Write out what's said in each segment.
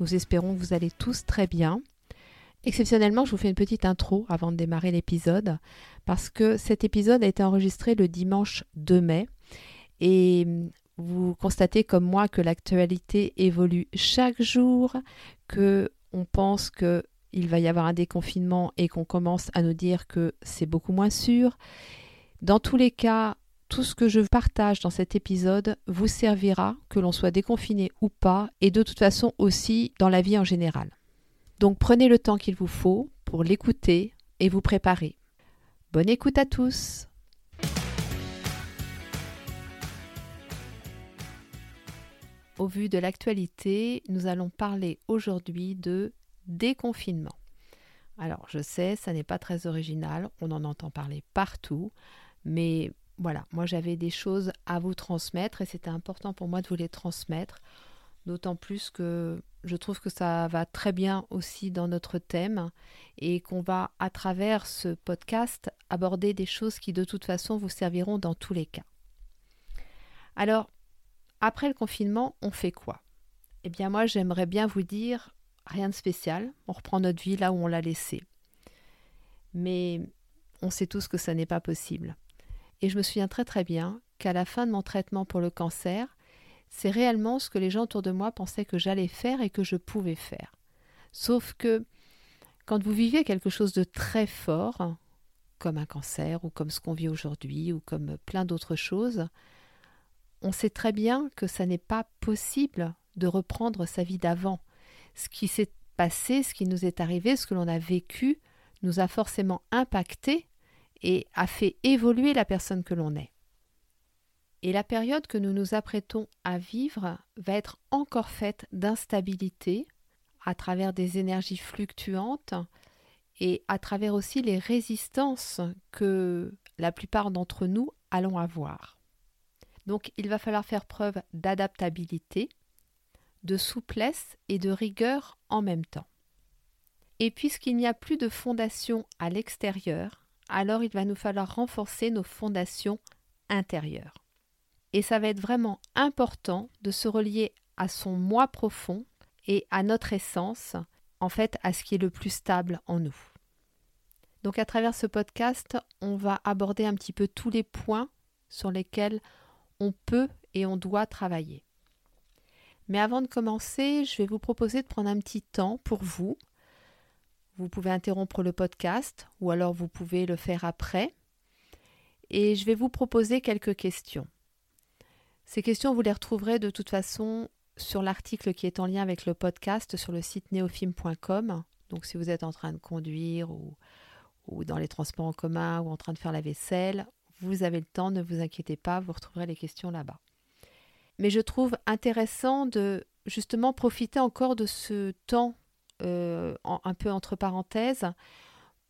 Nous espérons que vous allez tous très bien. Exceptionnellement, je vous fais une petite intro avant de démarrer l'épisode parce que cet épisode a été enregistré le dimanche 2 mai et vous constatez comme moi que l'actualité évolue chaque jour, que on pense que il va y avoir un déconfinement et qu'on commence à nous dire que c'est beaucoup moins sûr. Dans tous les cas, tout ce que je partage dans cet épisode vous servira, que l'on soit déconfiné ou pas, et de toute façon aussi dans la vie en général. Donc prenez le temps qu'il vous faut pour l'écouter et vous préparer. Bonne écoute à tous Au vu de l'actualité, nous allons parler aujourd'hui de déconfinement. Alors je sais, ça n'est pas très original, on en entend parler partout, mais voilà, moi j'avais des choses à vous transmettre et c'était important pour moi de vous les transmettre, d'autant plus que je trouve que ça va très bien aussi dans notre thème et qu'on va à travers ce podcast aborder des choses qui de toute façon vous serviront dans tous les cas. Alors, après le confinement, on fait quoi? Eh bien moi j'aimerais bien vous dire rien de spécial, on reprend notre vie là où on l'a laissée. Mais on sait tous que ça n'est pas possible. Et je me souviens très très bien qu'à la fin de mon traitement pour le cancer, c'est réellement ce que les gens autour de moi pensaient que j'allais faire et que je pouvais faire. Sauf que quand vous vivez quelque chose de très fort, comme un cancer ou comme ce qu'on vit aujourd'hui ou comme plein d'autres choses, on sait très bien que ça n'est pas possible de reprendre sa vie d'avant. Ce qui s'est passé, ce qui nous est arrivé, ce que l'on a vécu, nous a forcément impacté et a fait évoluer la personne que l'on est. Et la période que nous nous apprêtons à vivre va être encore faite d'instabilité à travers des énergies fluctuantes et à travers aussi les résistances que la plupart d'entre nous allons avoir. Donc il va falloir faire preuve d'adaptabilité, de souplesse et de rigueur en même temps. Et puisqu'il n'y a plus de fondation à l'extérieur, alors il va nous falloir renforcer nos fondations intérieures. Et ça va être vraiment important de se relier à son moi profond et à notre essence, en fait à ce qui est le plus stable en nous. Donc à travers ce podcast, on va aborder un petit peu tous les points sur lesquels on peut et on doit travailler. Mais avant de commencer, je vais vous proposer de prendre un petit temps pour vous, vous pouvez interrompre le podcast ou alors vous pouvez le faire après. Et je vais vous proposer quelques questions. Ces questions, vous les retrouverez de toute façon sur l'article qui est en lien avec le podcast sur le site neofilm.com. Donc si vous êtes en train de conduire ou, ou dans les transports en commun ou en train de faire la vaisselle, vous avez le temps, ne vous inquiétez pas, vous retrouverez les questions là-bas. Mais je trouve intéressant de justement profiter encore de ce temps euh, un peu entre parenthèses,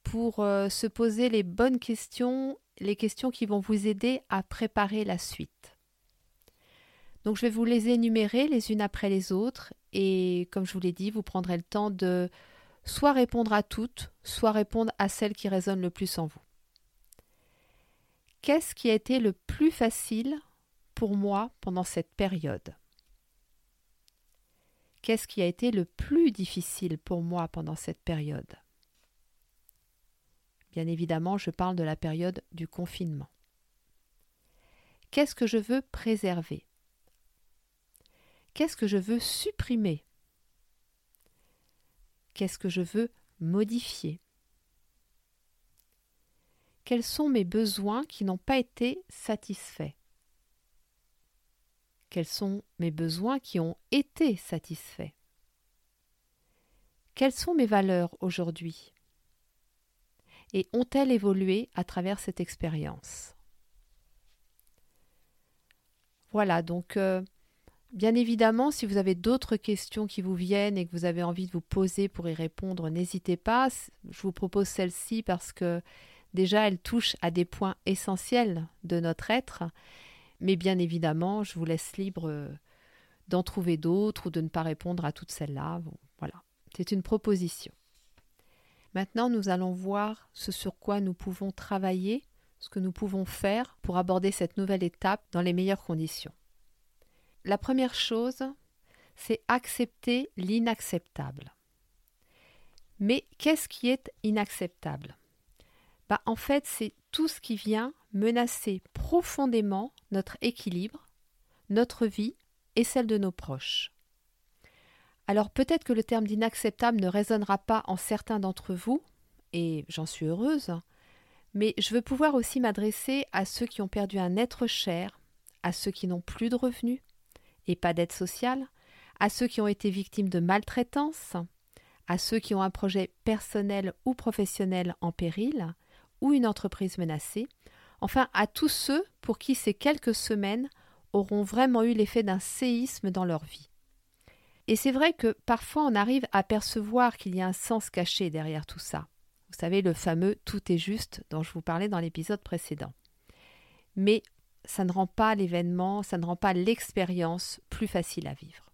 pour euh, se poser les bonnes questions, les questions qui vont vous aider à préparer la suite. Donc je vais vous les énumérer les unes après les autres et comme je vous l'ai dit, vous prendrez le temps de soit répondre à toutes, soit répondre à celles qui résonnent le plus en vous. Qu'est-ce qui a été le plus facile pour moi pendant cette période? Qu'est-ce qui a été le plus difficile pour moi pendant cette période? Bien évidemment, je parle de la période du confinement. Qu'est-ce que je veux préserver? Qu'est-ce que je veux supprimer? Qu'est-ce que je veux modifier? Quels sont mes besoins qui n'ont pas été satisfaits? Quels sont mes besoins qui ont été satisfaits Quelles sont mes valeurs aujourd'hui? Et ont-elles évolué à travers cette expérience? Voilà, donc euh, Bien évidemment, si vous avez d'autres questions qui vous viennent et que vous avez envie de vous poser pour y répondre, n'hésitez pas. Je vous propose celle-ci parce que déjà, elle touche à des points essentiels de notre être. Mais bien évidemment, je vous laisse libre euh, d'en trouver d'autres ou de ne pas répondre à toutes celles-là. voilà, c'est une proposition. Maintenant, nous allons voir ce sur quoi nous pouvons travailler, ce que nous pouvons faire pour aborder cette nouvelle étape dans les meilleures conditions. La première chose, c'est accepter l'inacceptable. Mais qu'est-ce qui est inacceptable? Bah, En fait, c'est tout ce qui vient menacer profondément notre équilibre, notre vie et celle de nos proches. Alors peut-être que le terme d'inacceptable ne résonnera pas en certains d'entre vous, et j'en suis heureuse, mais je veux pouvoir aussi m'adresser à ceux qui ont perdu un être cher, à ceux qui n'ont plus de revenus, et pas d'aide sociale, à ceux qui ont été victimes de maltraitance, à ceux qui ont un projet personnel ou professionnel en péril, ou une entreprise menacée, enfin à tous ceux pour qui ces quelques semaines auront vraiment eu l'effet d'un séisme dans leur vie. Et c'est vrai que parfois on arrive à percevoir qu'il y a un sens caché derrière tout ça. Vous savez, le fameux tout est juste dont je vous parlais dans l'épisode précédent. Mais ça ne rend pas l'événement, ça ne rend pas l'expérience plus facile à vivre.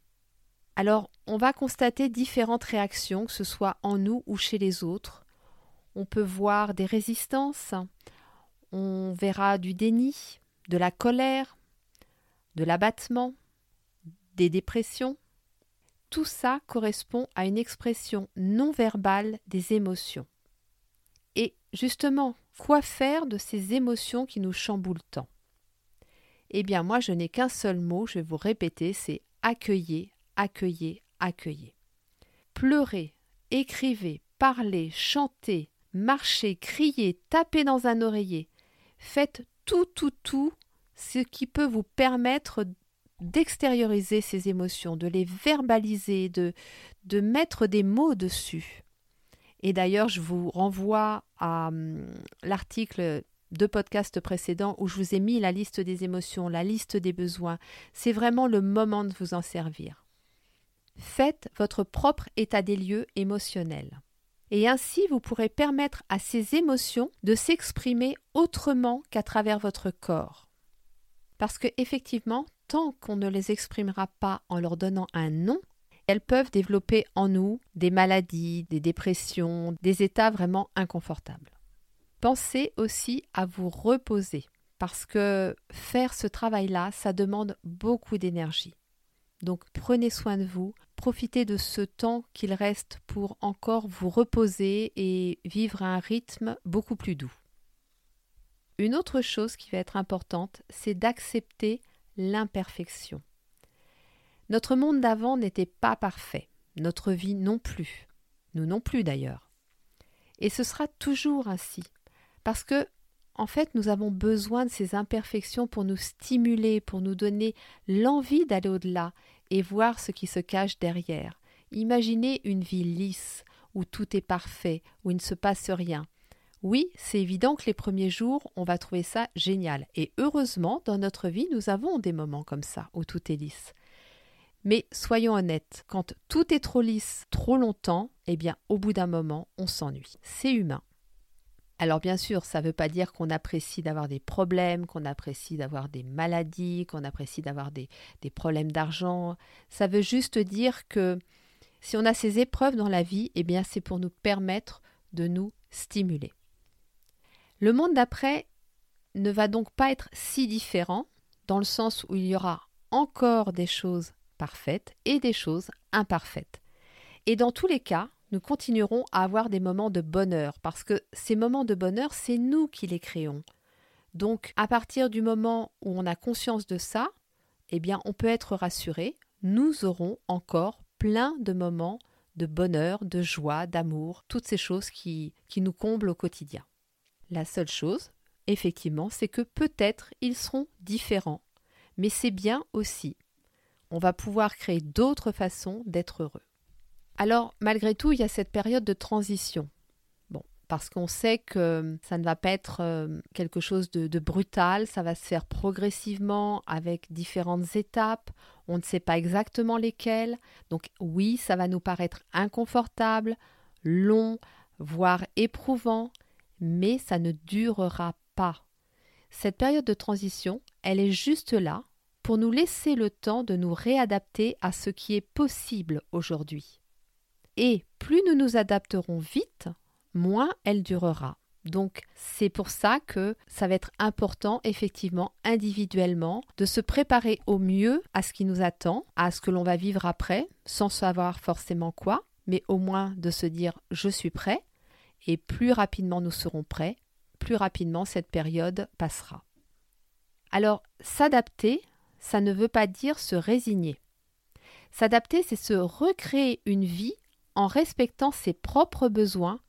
Alors, on va constater différentes réactions, que ce soit en nous ou chez les autres. On peut voir des résistances, on verra du déni, de la colère, de l'abattement, des dépressions. Tout ça correspond à une expression non verbale des émotions. Et justement, quoi faire de ces émotions qui nous chamboulent tant? Eh bien, moi, je n'ai qu'un seul mot, je vais vous répéter, c'est accueillez, accueillez, accueillez. Pleurez, écrivez, parlez, chantez, marchez, criez, tapez dans un oreiller. Faites tout, tout, tout ce qui peut vous permettre d'extérioriser ces émotions, de les verbaliser, de, de mettre des mots dessus. Et d'ailleurs, je vous renvoie à hum, l'article deux podcasts précédents où je vous ai mis la liste des émotions, la liste des besoins. C'est vraiment le moment de vous en servir. Faites votre propre état des lieux émotionnel. Et ainsi, vous pourrez permettre à ces émotions de s'exprimer autrement qu'à travers votre corps. Parce que, effectivement, tant qu'on ne les exprimera pas en leur donnant un nom, elles peuvent développer en nous des maladies, des dépressions, des états vraiment inconfortables. Pensez aussi à vous reposer parce que faire ce travail-là, ça demande beaucoup d'énergie. Donc prenez soin de vous, profitez de ce temps qu'il reste pour encore vous reposer et vivre à un rythme beaucoup plus doux. Une autre chose qui va être importante, c'est d'accepter l'imperfection. Notre monde d'avant n'était pas parfait, notre vie non plus, nous non plus d'ailleurs. Et ce sera toujours ainsi. Parce que, en fait, nous avons besoin de ces imperfections pour nous stimuler, pour nous donner l'envie d'aller au-delà et voir ce qui se cache derrière. Imaginez une vie lisse, où tout est parfait, où il ne se passe rien. Oui, c'est évident que les premiers jours, on va trouver ça génial. Et heureusement, dans notre vie, nous avons des moments comme ça, où tout est lisse. Mais soyons honnêtes, quand tout est trop lisse trop longtemps, eh bien, au bout d'un moment, on s'ennuie. C'est humain. Alors bien sûr, ça ne veut pas dire qu'on apprécie d'avoir des problèmes, qu'on apprécie d'avoir des maladies, qu'on apprécie d'avoir des, problèmes d'argent. Ça veut juste dire que si on a ces épreuves dans la vie, eh bien c'est pour nous permettre de nous stimuler. Le monde d'après ne va donc pas être si différent, dans le sens où il y aura encore des choses parfaites et des choses imparfaites. Et dans tous les cas, nous continuerons à avoir des moments de bonheur, parce que ces moments de bonheur, c'est nous qui les créons. Donc, à partir du moment où on a conscience de ça, eh bien, on peut être rassuré, nous aurons encore plein de moments de bonheur, de joie, d'amour, toutes ces choses qui, qui nous comblent au quotidien. La seule chose, effectivement, c'est que peut-être ils seront différents, mais c'est bien aussi. On va pouvoir créer d'autres façons d'être heureux. Alors, malgré tout, il y a cette période de transition. Bon, parce qu'on sait que ça ne va pas être euh, quelque chose de, de, brutal, ça va se faire progressivement avec différentes étapes, on ne sait pas exactement lesquelles, donc oui, ça va nous paraître inconfortable, long, voire éprouvant, mais ça ne durera pas. Cette période de transition, elle est juste là pour nous laisser le temps de nous réadapter à ce qui est possible aujourd'hui. Et plus nous nous adapterons vite, moins elle durera. Donc c'est pour ça que ça va être important effectivement individuellement de se préparer au mieux à ce qui nous attend, à ce que l'on va vivre après, sans savoir forcément quoi, mais au moins de se dire je suis prêt, et plus rapidement nous serons prêts, plus rapidement cette période passera. Alors s'adapter, ça ne veut pas dire se résigner. S'adapter, c'est se recréer une vie en respectant ses propres besoins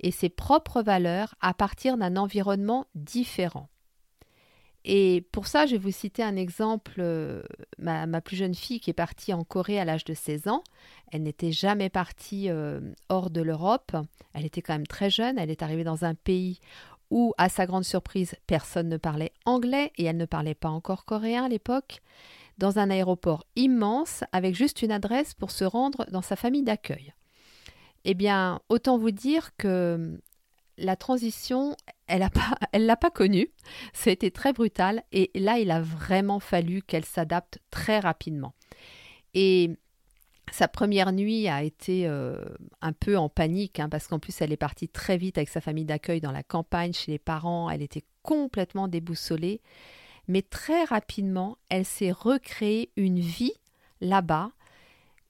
et ses propres valeurs à partir d'un environnement différent. Et pour ça, je vais vous citer un exemple. Euh, ma, plus jeune fille qui est partie en Corée à l'âge de 16 ans, elle n'était jamais partie euh, hors de l'Europe. Elle était quand même très jeune. Elle est arrivée dans un pays où, à sa grande surprise, personne ne parlait anglais et elle ne parlait pas encore coréen à l'époque. Dans un aéroport immense avec juste une adresse pour se rendre dans sa famille d'accueil. Eh bien, autant vous dire que la transition, elle ne l'a pas connue. Ça a été très brutal et là, il a vraiment fallu qu'elle s'adapte très rapidement. Et sa première nuit a été euh, un peu en panique hein, parce qu'en plus elle est partie très vite avec sa famille d'accueil dans la campagne chez les parents. Elle était complètement déboussolée, mais très rapidement, elle s'est recréée une vie là-bas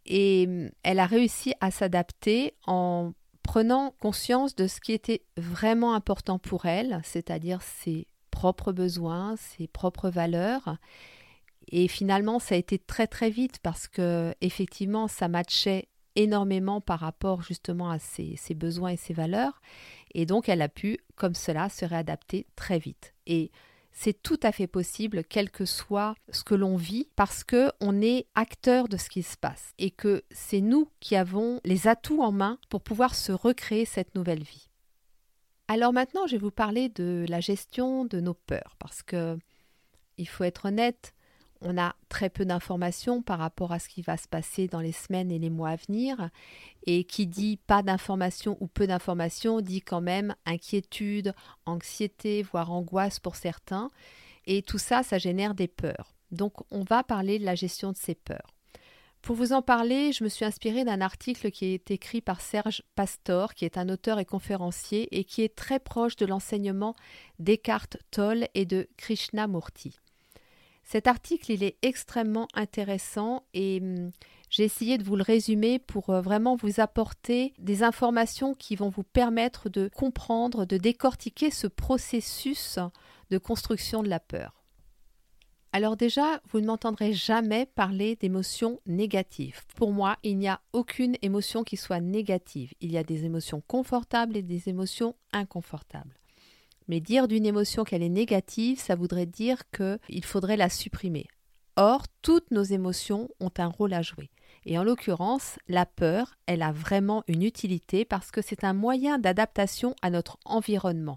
et hum, elle a réussi à s'adapter en prenant conscience de ce qui était vraiment important pour elle, c'est-à-dire ses propres besoins, ses propres valeurs. Et finalement, ça a été très très vite parce que effectivement, ça matchait énormément par rapport justement à ses, ses besoins et ses valeurs. Et donc, elle a pu, comme cela, se réadapter très vite. Et c'est tout à fait possible, quel que soit ce que l'on vit, parce que on est acteur de ce qui se passe et que c'est nous qui avons les atouts en main pour pouvoir se recréer cette nouvelle vie. Alors maintenant, je vais vous parler de la gestion de nos peurs, parce que il faut être honnête, on a très peu d'informations par rapport à ce qui va se passer dans les semaines et les mois à venir. Et qui dit pas d'informations ou peu d'informations dit quand même inquiétude, anxiété, voire angoisse pour certains. Et tout ça, ça génère des peurs. Donc on va parler de la gestion de ces peurs. Pour vous en parler, je me suis inspirée d'un article qui est écrit par Serge Pastor, qui est un auteur et conférencier et qui est très proche de l'enseignement d'Eckhart Tolle et de Krishnamurti. Cet article, est extrêmement intéressant et hum, j'ai essayé de vous le résumer pour euh, vraiment vous apporter des informations qui vont vous permettre de comprendre, de décortiquer ce processus de construction de la peur. Alors déjà, vous ne m'entendrez jamais parler d'émotions négatives. Pour moi, il n'y a aucune émotion qui soit négative. Il y a des émotions confortables et des émotions inconfortables. Mais dire d'une émotion qu'elle est négative, ça voudrait dire qu'il faudrait la supprimer. Or, toutes nos émotions ont un rôle à jouer. Et en l'occurrence, la peur, elle a vraiment une utilité parce que c'est un moyen d'adaptation à notre environnement.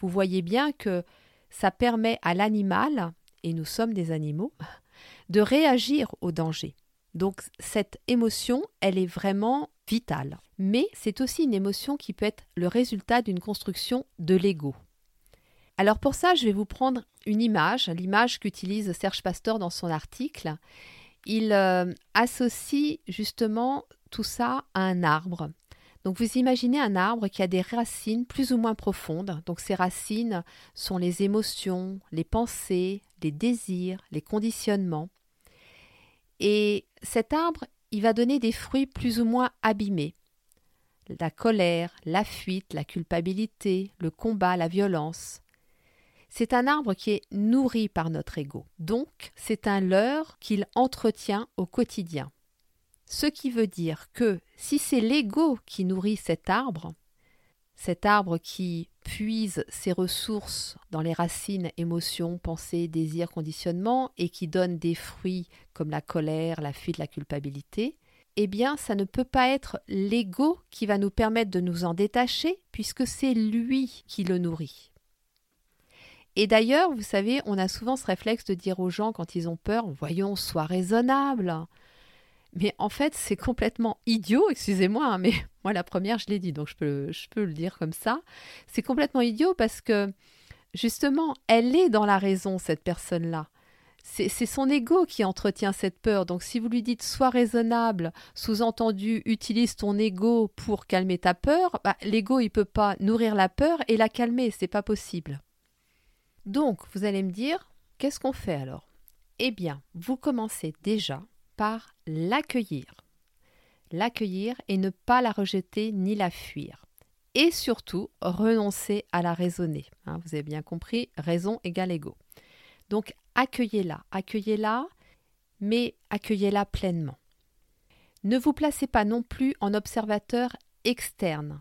Vous voyez bien que ça permet à l'animal, et nous sommes des animaux, de réagir au danger. Donc cette émotion, elle est vraiment vitale. Mais c'est aussi une émotion qui peut être le résultat d'une construction de l'ego. Alors pour ça, je vais vous prendre une image, l'image qu'utilise Serge Pasteur dans son article. Il euh, associe justement tout ça à un arbre. Donc vous imaginez un arbre qui a des racines plus ou moins profondes. Donc ces racines sont les émotions, les pensées, les désirs, les conditionnements. Et cet arbre, il va donner des fruits plus ou moins abîmés. La colère, la fuite, la culpabilité, le combat, la violence. C'est un arbre qui est nourri par notre ego. Donc, c'est un leurre qu'il entretient au quotidien. Ce qui veut dire que si c'est l'ego qui nourrit cet arbre, cet arbre qui puise ses ressources dans les racines émotions, pensées, désirs, conditionnements et qui donne des fruits comme la colère, la fuite, la culpabilité, eh bien, ça ne peut pas être l'ego qui va nous permettre de nous en détacher, puisque c'est lui qui le nourrit. Et d'ailleurs, vous savez, on a souvent ce réflexe de dire aux gens quand ils ont peur, voyons, sois raisonnable. Mais en fait, c'est complètement idiot, excusez-moi, hein, mais moi la première, je l'ai dit, donc je peux, le dire comme ça. C'est complètement idiot parce que justement, elle est dans la raison, cette personne-là. C'est son ego qui entretient cette peur. Donc si vous lui dites sois raisonnable, sous-entendu utilise ton ego pour calmer ta peur, bah, l'ego il peut pas nourrir la peur et la calmer, c'est pas possible. Donc vous allez me dire qu'est-ce qu'on fait alors? Eh bien, vous commencez déjà par l'accueillir. L'accueillir et ne pas la rejeter ni la fuir. Et surtout, renoncer à la raisonner. Hein, vous avez bien compris, raison égale ego. Donc accueillez-la, accueillez-la, mais accueillez-la pleinement. Ne vous placez pas non plus en observateur externe,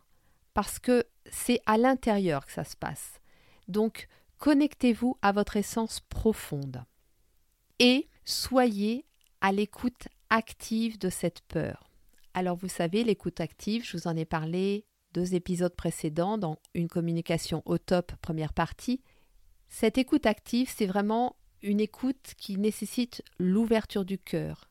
parce que c'est à l'intérieur que ça se passe. Donc, connectez-vous à votre essence profonde. Et soyez à l'écoute active de cette peur. Alors vous savez, l'écoute active, je vous en ai parlé deux épisodes précédents dans une communication au top première partie. Cette écoute active, c'est vraiment une écoute qui nécessite l'ouverture du cœur,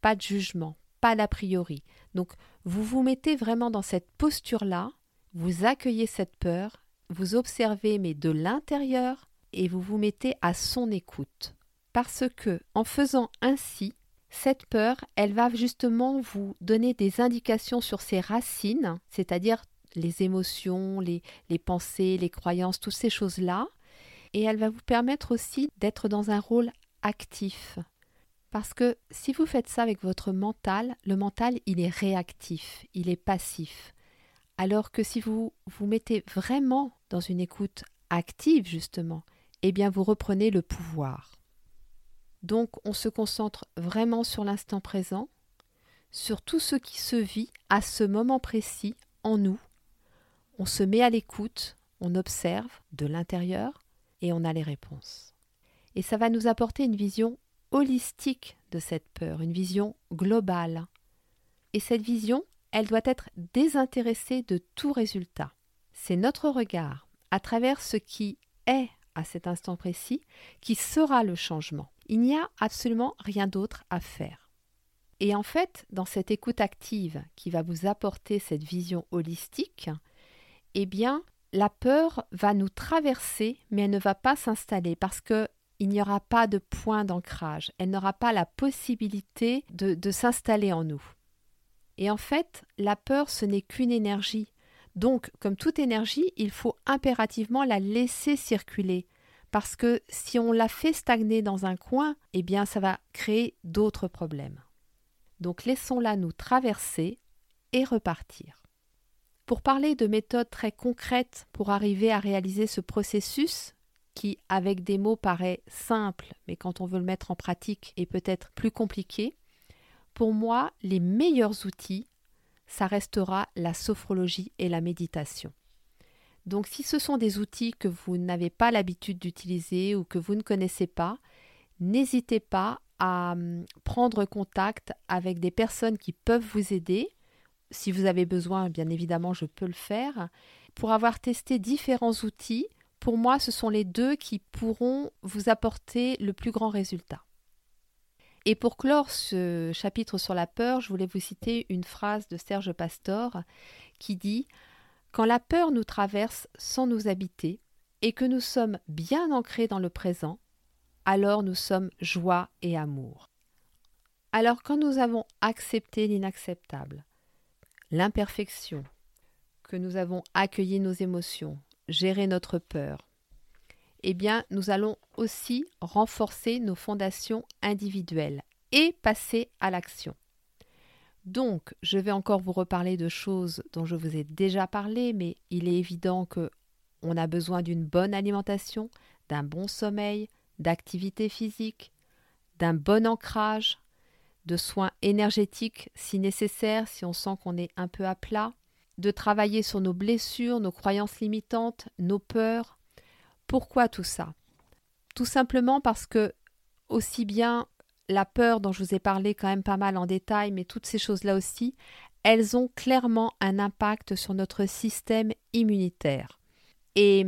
pas de jugement, pas d'a priori. Donc vous vous mettez vraiment dans cette posture-là, vous accueillez cette peur, vous observez mais de l'intérieur et vous vous mettez à son écoute. Parce que en faisant ainsi, cette peur, elle va justement vous donner des indications sur ses racines, c'est-à-dire les émotions, les, pensées, les croyances, toutes ces choses-là. Et elle va vous permettre aussi d'être dans un rôle actif. Parce que si vous faites ça avec votre mental, le mental, il est réactif, il est passif. Alors que si vous vous mettez vraiment dans une écoute active, justement, eh bien vous reprenez le pouvoir. Donc on se concentre vraiment sur l'instant présent, sur tout ce qui se vit à ce moment précis en nous. On se met à l'écoute, on observe de l'intérieur et on a les réponses. Et ça va nous apporter une vision holistique de cette peur, une vision globale. Et cette vision, elle doit être désintéressée de tout résultat. C'est notre regard, à travers ce qui est à cet instant précis, qui sera le changement. Il n'y a absolument rien d'autre à faire. Et en fait, dans cette écoute active qui va vous apporter cette vision holistique, eh bien, la peur va nous traverser, mais elle ne va pas s'installer parce que il n'y aura pas de point d'ancrage. Elle n'aura pas la possibilité de s'installer en nous. Et en fait, la peur, ce n'est qu'une énergie. Donc, comme toute énergie, il faut impérativement la laisser circuler, parce que si on la fait stagner dans un coin, eh bien ça va créer d'autres problèmes. Donc laissons-la nous traverser et repartir. Pour parler de méthodes très concrètes pour arriver à réaliser ce processus, qui avec des mots paraît simple, mais quand on veut le mettre en pratique est peut-être plus compliqué, pour moi, les meilleurs outils, ça restera la sophrologie et la méditation. Donc si ce sont des outils que vous n'avez pas l'habitude d'utiliser ou que vous ne connaissez pas, n'hésitez pas à hum, prendre contact avec des personnes qui peuvent vous aider. Si vous avez besoin, bien évidemment, je peux le faire. Pour avoir testé différents outils, pour moi, ce sont les deux qui pourront vous apporter le plus grand résultat. Et pour clore ce chapitre sur la peur, je voulais vous citer une phrase de Serge Pastor qui dit quand la peur nous traverse sans nous habiter et que nous sommes bien ancrés dans le présent, alors nous sommes joie et amour. Alors quand nous avons accepté l'inacceptable, l'imperfection, que nous avons accueilli nos émotions, géré notre peur, eh bien nous allons aussi renforcer nos fondations individuelles et passer à l'action. Donc, je vais encore vous reparler de choses dont je vous ai déjà parlé, mais il est évident que on a besoin d'une bonne alimentation, d'un bon sommeil, d'activité physique, d'un bon ancrage, de soins énergétiques si nécessaire, si on sent qu'on est un peu à plat, de travailler sur nos blessures, nos croyances limitantes, nos peurs. Pourquoi tout ça? Tout simplement parce que aussi bien la peur dont je vous ai parlé quand même pas mal en détail, mais toutes ces choses-là aussi, elles ont clairement un impact sur notre système immunitaire. Et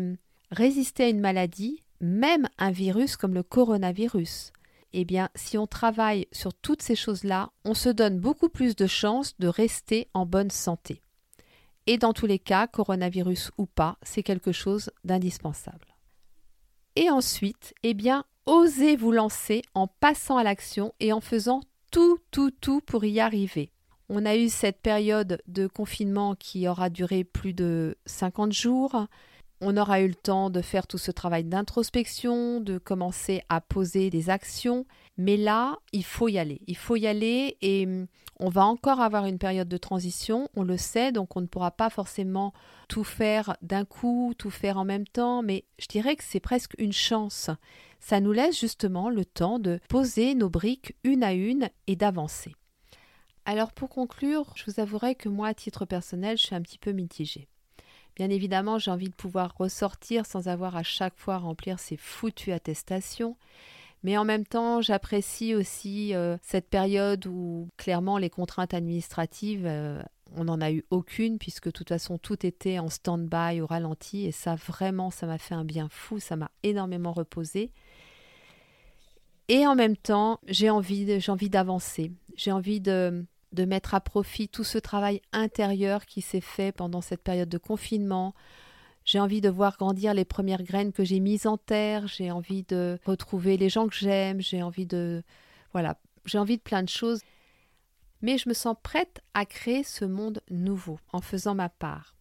résister à une maladie, même un virus comme le coronavirus, eh bien, si on travaille sur toutes ces choses-là, on se donne beaucoup plus de chances de rester en bonne santé. Et dans tous les cas, coronavirus ou pas, c'est quelque chose d'indispensable. Et ensuite, eh bien, osez vous lancer en passant à l'action et en faisant tout, tout, tout pour y arriver. On a eu cette période de confinement qui aura duré plus de 50 jours. On aura eu le temps de faire tout ce travail d'introspection, de commencer à poser des actions. Mais là, il faut y aller. Il faut y aller et hum, on va encore avoir une période de transition, on le sait, donc on ne pourra pas forcément tout faire d'un coup, tout faire en même temps, mais je dirais que c'est presque une chance. Ça nous laisse justement le temps de poser nos briques une à une et d'avancer. Alors pour conclure, je vous avouerai que moi, à titre personnel, je suis un petit peu mitigée. Bien évidemment, j'ai envie de pouvoir ressortir sans avoir à chaque fois à remplir ces foutues attestations. Mais en même temps, j'apprécie aussi euh, cette période où clairement les contraintes administratives, euh, on n'en a eu aucune puisque de toute façon tout était en stand-by au ralenti. Et ça vraiment, ça m'a fait un bien fou, ça m'a énormément reposé. Et en même temps, j'ai envie, d'avancer, j'ai envie de mettre à profit tout ce travail intérieur qui s'est fait pendant cette période de confinement, j'ai envie de voir grandir les premières graines que j'ai mises en terre, j'ai envie de retrouver les gens que j'aime, j'ai envie de voilà, j'ai envie de plein de choses. Mais je me sens prête à créer ce monde nouveau en faisant ma part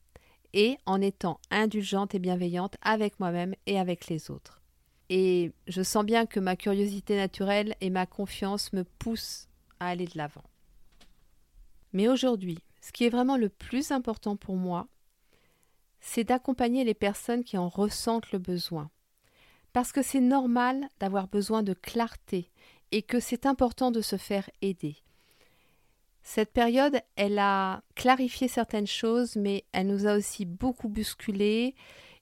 et en étant indulgente et bienveillante avec moi-même et avec les autres. Et je sens bien que ma curiosité naturelle et ma confiance me poussent à aller de l'avant. Mais aujourd'hui, ce qui est vraiment le plus important pour moi, c'est d'accompagner les personnes qui en ressentent le besoin. Parce que c'est normal d'avoir besoin de clarté et que c'est important de se faire aider. Cette période, elle a clarifié certaines choses, mais elle nous a aussi beaucoup bousculé.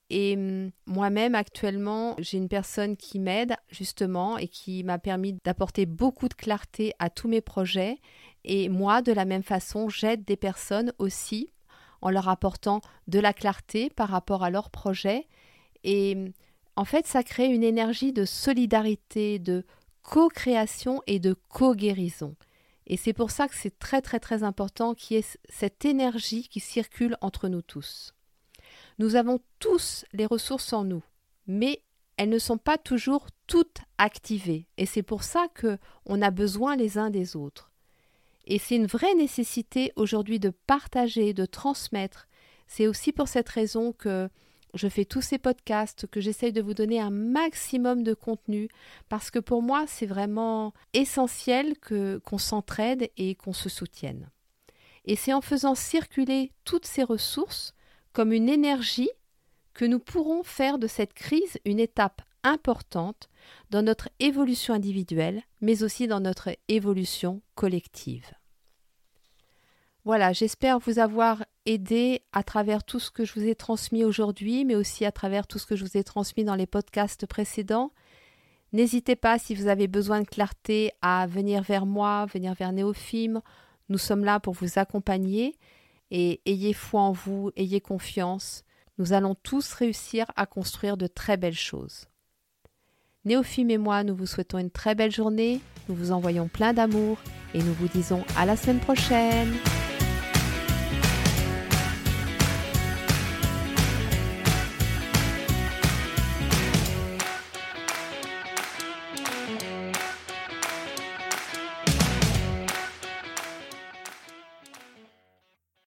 Et hum, moi-même, actuellement, j'ai une personne qui m'aide justement et qui m'a permis d'apporter beaucoup de clarté à tous mes projets. Et moi, de la même façon, j'aide des personnes aussi en leur apportant de la clarté par rapport à leur projet. Et en fait, ça crée une énergie de solidarité, de co-création et de co-guérison. Et c'est pour ça que c'est très très très important qu'il y ait cette énergie qui circule entre nous tous. Nous avons tous les ressources en nous, mais elles ne sont pas toujours toutes activées. Et c'est pour ça que on a besoin les uns des autres. Et c'est une vraie nécessité aujourd'hui de partager, de transmettre. C'est aussi pour cette raison que je fais tous ces podcasts, que j'essaye de vous donner un maximum de contenu, parce que pour moi, c'est vraiment essentiel que qu'on s'entraide et qu'on se soutienne. Et c'est en faisant circuler toutes ces ressources comme une énergie que nous pourrons faire de cette crise une étape importante dans notre évolution individuelle, mais aussi dans notre évolution collective. Voilà, j'espère vous avoir aidé à travers tout ce que je vous ai transmis aujourd'hui, mais aussi à travers tout ce que je vous ai transmis dans les podcasts précédents. N'hésitez pas, si vous avez besoin de clarté, à venir vers moi, venir vers Néophime. Nous sommes là pour vous accompagner et ayez foi en vous, ayez confiance. Nous allons tous réussir à construire de très belles choses. Néophime et moi, nous vous souhaitons une très belle journée, nous vous envoyons plein d'amour et nous vous disons à la semaine prochaine.